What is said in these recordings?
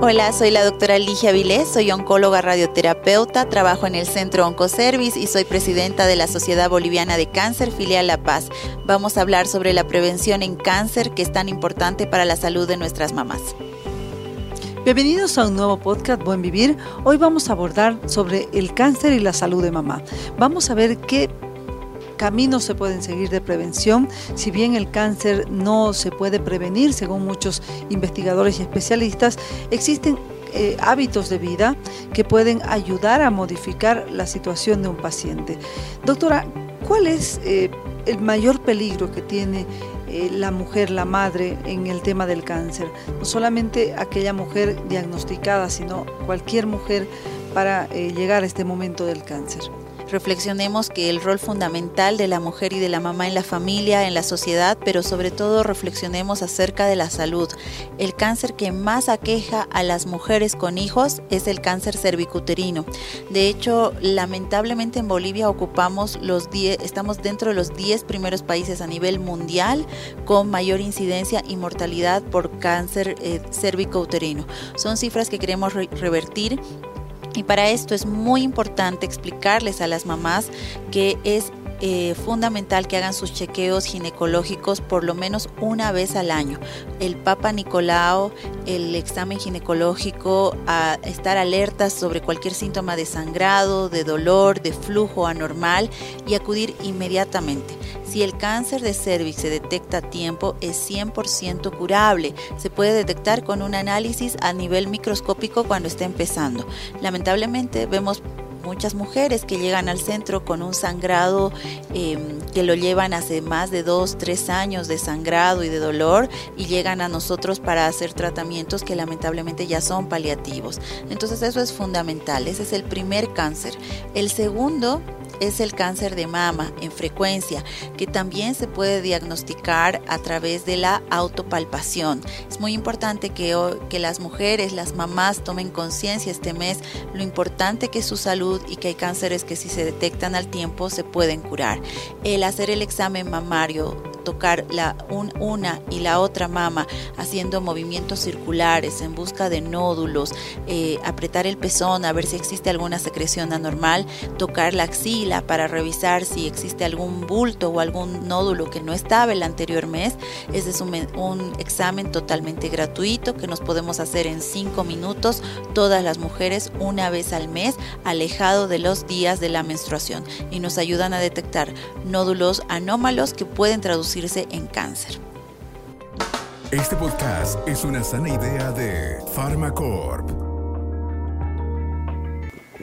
Hola, soy la doctora Ligia Vilés, soy oncóloga radioterapeuta, trabajo en el Centro Oncoservice y soy presidenta de la Sociedad Boliviana de Cáncer, filial La Paz. Vamos a hablar sobre la prevención en cáncer que es tan importante para la salud de nuestras mamás. Bienvenidos a un nuevo podcast Buen Vivir. Hoy vamos a abordar sobre el cáncer y la salud de mamá. Vamos a ver qué caminos se pueden seguir de prevención. Si bien el cáncer no se puede prevenir, según muchos investigadores y especialistas, existen eh, hábitos de vida que pueden ayudar a modificar la situación de un paciente. Doctora, ¿cuál es eh, el mayor peligro que tiene eh, la mujer, la madre, en el tema del cáncer? No solamente aquella mujer diagnosticada, sino cualquier mujer para llegar a este momento del cáncer reflexionemos que el rol fundamental de la mujer y de la mamá en la familia, en la sociedad, pero sobre todo reflexionemos acerca de la salud. El cáncer que más aqueja a las mujeres con hijos es el cáncer cervicuterino. De hecho, lamentablemente en Bolivia ocupamos los 10, estamos dentro de los 10 primeros países a nivel mundial con mayor incidencia y mortalidad por cáncer eh, cervicouterino. Son cifras que queremos revertir y para esto es muy importante explicarles a las mamás que es eh, fundamental que hagan sus chequeos ginecológicos por lo menos una vez al año. El Papa Nicolau, el examen ginecológico, a estar alertas sobre cualquier síntoma de sangrado, de dolor, de flujo anormal y acudir inmediatamente. Si el cáncer de cervix se detecta a tiempo, es 100% curable. Se puede detectar con un análisis a nivel microscópico cuando está empezando. Lamentablemente vemos muchas mujeres que llegan al centro con un sangrado em, que lo llevan hace más de dos, tres años de sangrado y de dolor y llegan a nosotros para hacer tratamientos que lamentablemente ya son paliativos. Entonces eso es fundamental, ese es el primer cáncer. El segundo es el cáncer de mama en frecuencia, que también se puede diagnosticar a través de la autopalpación. Es muy importante que, que las mujeres, las mamás tomen conciencia este mes lo importante que es su salud y que hay cánceres que si se detectan al tiempo se pueden curar. El hacer el examen mamario tocar la, una y la otra mama haciendo movimientos circulares en busca de nódulos, eh, apretar el pezón a ver si existe alguna secreción anormal, tocar la axila para revisar si existe algún bulto o algún nódulo que no estaba el anterior mes. Ese es un, un examen totalmente gratuito que nos podemos hacer en cinco minutos todas las mujeres una vez al mes, alejado de los días de la menstruación y nos ayudan a detectar nódulos anómalos que pueden traducir en cáncer. Este podcast es una sana idea de Pharmacorp.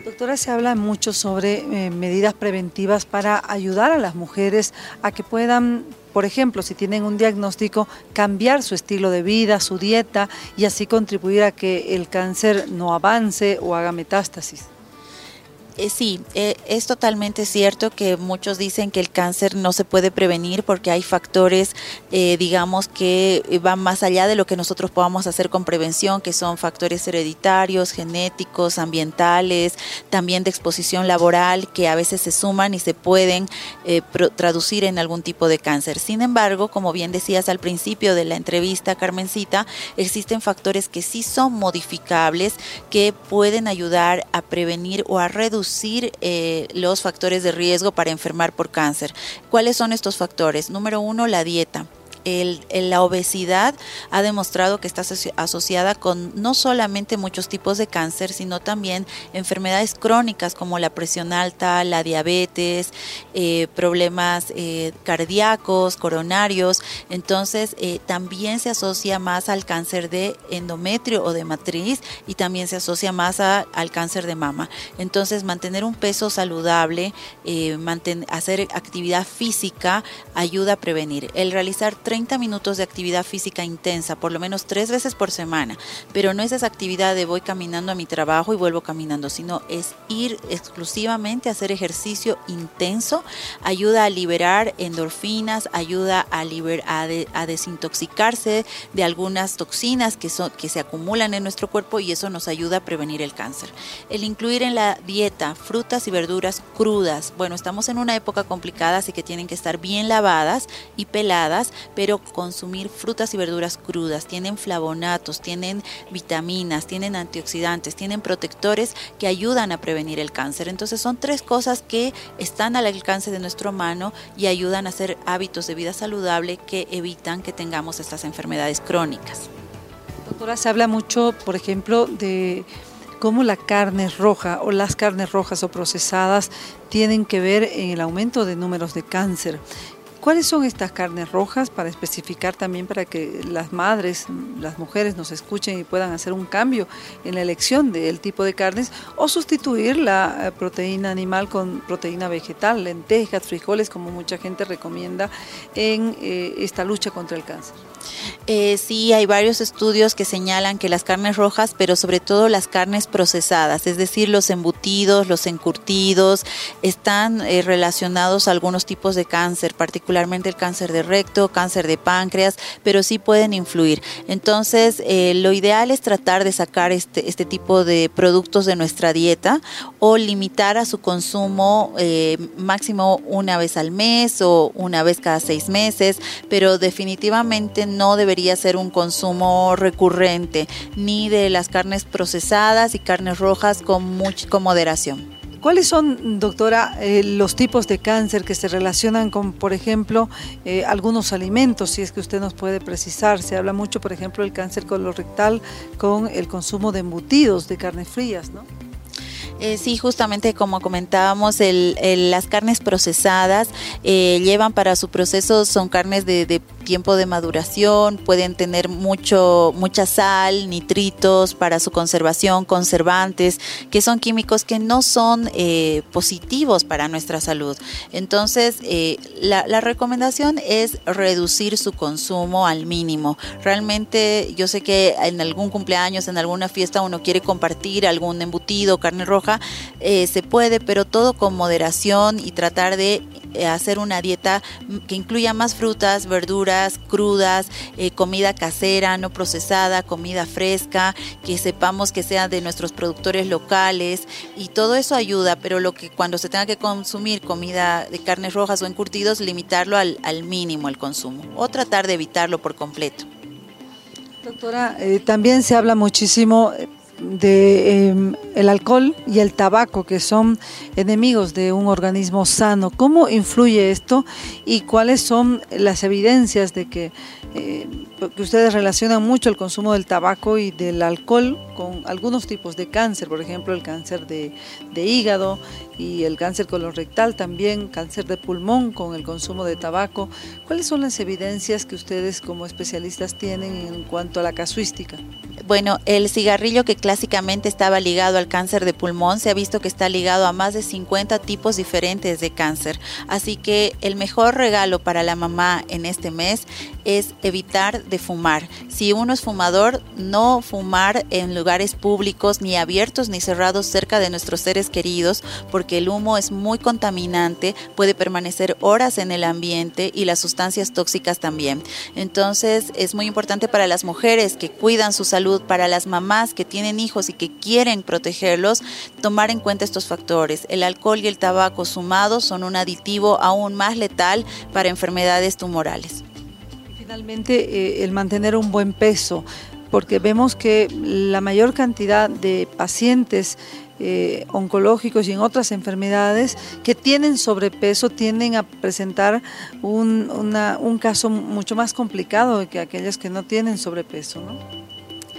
Doctora, se habla mucho sobre eh, medidas preventivas para ayudar a las mujeres a que puedan, por ejemplo, si tienen un diagnóstico, cambiar su estilo de vida, su dieta y así contribuir a que el cáncer no avance o haga metástasis. Eh, sí, eh, es totalmente cierto que muchos dicen que el cáncer no se puede prevenir porque hay factores, eh, digamos, que van más allá de lo que nosotros podamos hacer con prevención, que son factores hereditarios, genéticos, ambientales, también de exposición laboral, que a veces se suman y se pueden traducir en algún tipo de cáncer. Sin embargo, como bien decías al principio de la entrevista, Carmencita, existen factores que sí son modificables, que pueden ayudar a prevenir o a reducir eh, los factores de riesgo para enfermar por cáncer. ¿Cuáles son estos factores? Número uno, la dieta la obesidad ha demostrado que está asociada con no solamente muchos tipos de cáncer, sino también enfermedades crónicas como la presión alta, la diabetes, eh, problemas eh, cardíacos, coronarios. Entonces, eh, también se asocia más al cáncer de endometrio o de matriz y también se asocia más al cáncer de mama. Entonces, mantener un peso saludable, hacer actividad física ayuda a prevenir. El realizar 30 minutos de actividad física intensa, por lo menos tres veces por semana, pero no es esa actividad de voy caminando a mi trabajo y vuelvo caminando, sino es ir exclusivamente a hacer ejercicio intenso, ayuda a liberar endorfinas, ayuda a, a, desintoxicarse de algunas toxinas que, son, que se acumulan en nuestro cuerpo y eso nos ayuda a prevenir el cáncer. El incluir en la dieta frutas y verduras crudas, bueno, estamos en una época complicada, así que tienen que estar bien lavadas y peladas, pero consumir frutas y verduras crudas, tienen flavonatos, tienen vitaminas, tienen antioxidantes, tienen protectores que ayudan a prevenir el cáncer. Entonces son tres cosas que están al alcance de nuestra mano y ayudan a hacer hábitos de vida saludable que evitan que tengamos estas enfermedades crónicas. Doctora, se habla mucho, por ejemplo, de cómo la carne roja o las carnes rojas o procesadas tienen que ver en el aumento de números de cáncer. ¿Cuáles son estas carnes rojas para especificar también para que las madres, las mujeres nos escuchen y puedan hacer un cambio en la elección del tipo de carnes o sustituir la eh, proteína animal con proteína vegetal, lentejas, frijoles, como mucha gente recomienda en eh, esta lucha contra el cáncer? Eh, sí, hay varios estudios que señalan que las carnes rojas, pero sobre todo las carnes procesadas, es decir, los embutidos, los encurtidos, están eh, relacionados a algunos tipos de cáncer, particularmente el cáncer de recto, cáncer de páncreas, pero sí pueden influir. Entonces, eh, lo ideal es tratar de sacar este, este tipo de productos de nuestra dieta o limitar a su consumo máximo una vez al mes o una vez cada seis meses, pero definitivamente debería ser un consumo recurrente, ni de las carnes procesadas y carnes rojas con, con moderación. ¿Cuáles son, doctora, eh, los tipos de cáncer que se relacionan con, por ejemplo, eh, algunos alimentos? Si es que usted nos puede precisar. Se habla mucho, por ejemplo, del cáncer colorectal con el consumo de embutidos, de carnes frías, ¿no? Eh, sí, justamente como comentábamos, las carnes procesadas eh, llevan para su proceso, son carnes de, tiempo de maduración, pueden tener mucho, mucha sal, nitritos para su conservación, conservantes, que son químicos que no son eh, positivos para nuestra salud. Entonces, la, la recomendación es reducir su consumo al mínimo. Realmente yo sé que en algún cumpleaños, en alguna fiesta, uno quiere compartir algún embutido, carne roja, eh, se puede, pero todo con moderación y tratar de eh, hacer una dieta que incluya más frutas, verduras crudas, eh, comida casera, no procesada, comida fresca, que sepamos que sea de nuestros productores locales y todo eso ayuda, pero lo que cuando se tenga que consumir comida de carnes rojas o encurtidos, limitarlo al, mínimo el consumo o tratar de evitarlo por completo. Doctora, también se habla muchísimo de em, el alcohol y el tabaco que son enemigos de un organismo sano. ¿Cómo influye esto y cuáles son las evidencias de que, eh, que ustedes relacionan mucho el consumo del tabaco y del alcohol con algunos tipos de cáncer, por ejemplo el cáncer de, de hígado y el cáncer colorectal también, cáncer de pulmón con el consumo de tabaco? ¿Cuáles son las evidencias que ustedes como especialistas tienen en cuanto a la casuística? Bueno, el cigarrillo que clásicamente estaba ligado al cáncer de pulmón se ha visto que está ligado a más de 50 tipos diferentes de cáncer. Así que el mejor regalo para la mamá en este mes es evitar de fumar. Si uno es fumador, no fumar en lugares públicos ni abiertos ni cerrados cerca de nuestros seres queridos, porque el humo es muy contaminante, puede permanecer horas en el ambiente y las sustancias tóxicas también. Entonces es muy importante para las mujeres que cuidan su salud para las mamás que tienen hijos y que quieren protegerlos, tomar en cuenta estos factores. El alcohol y el tabaco sumados son un aditivo aún más letal para enfermedades tumorales. Finalmente, eh, el mantener un buen peso, porque vemos que la mayor cantidad de pacientes eh, oncológicos y en otras enfermedades que tienen sobrepeso tienden a presentar un, caso mucho más complicado que aquellos que no tienen sobrepeso. ¿no?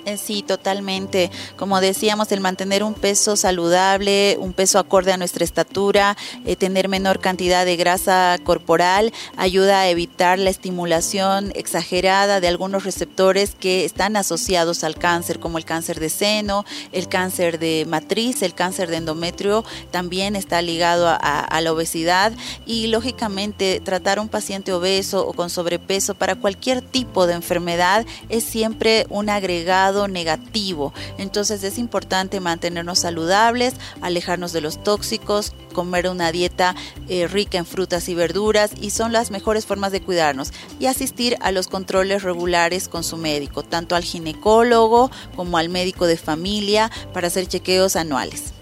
Eh, sí, totalmente. Como decíamos, el mantener un peso saludable, un peso acorde a nuestra estatura, eh, tener menor cantidad de grasa corporal, ayuda a evitar la estimulación exagerada de algunos receptores que están asociados al cáncer, como el cáncer de seno, el cáncer de matriz, el cáncer de endometrio, también está ligado a, a la obesidad y lógicamente tratar a un paciente obeso o con sobrepeso para cualquier tipo de enfermedad es siempre un agregado negativo. Entonces es importante mantenernos saludables, alejarnos de los tóxicos, comer una dieta eh, rica en frutas y verduras y son las mejores formas de cuidarnos y asistir a los controles regulares con su médico, tanto al ginecólogo como al médico de familia para hacer chequeos anuales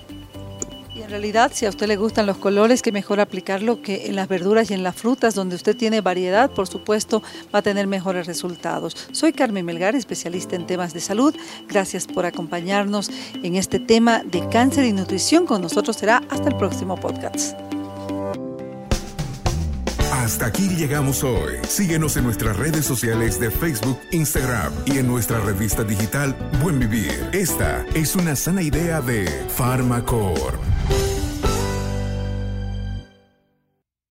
realidad, si a usted le gustan los colores, que mejor aplicarlo que en las verduras y en las frutas, donde usted tiene variedad, por supuesto, va a tener mejores resultados. Soy Carmen Melgar, especialista en temas de salud. Gracias por acompañarnos en este tema de cáncer y nutrición. Con nosotros será hasta el próximo podcast. Hasta aquí llegamos hoy. Síguenos en nuestras redes sociales de Facebook, Instagram y en nuestra revista digital Buen Vivir. Esta es una sana idea de Farmacor.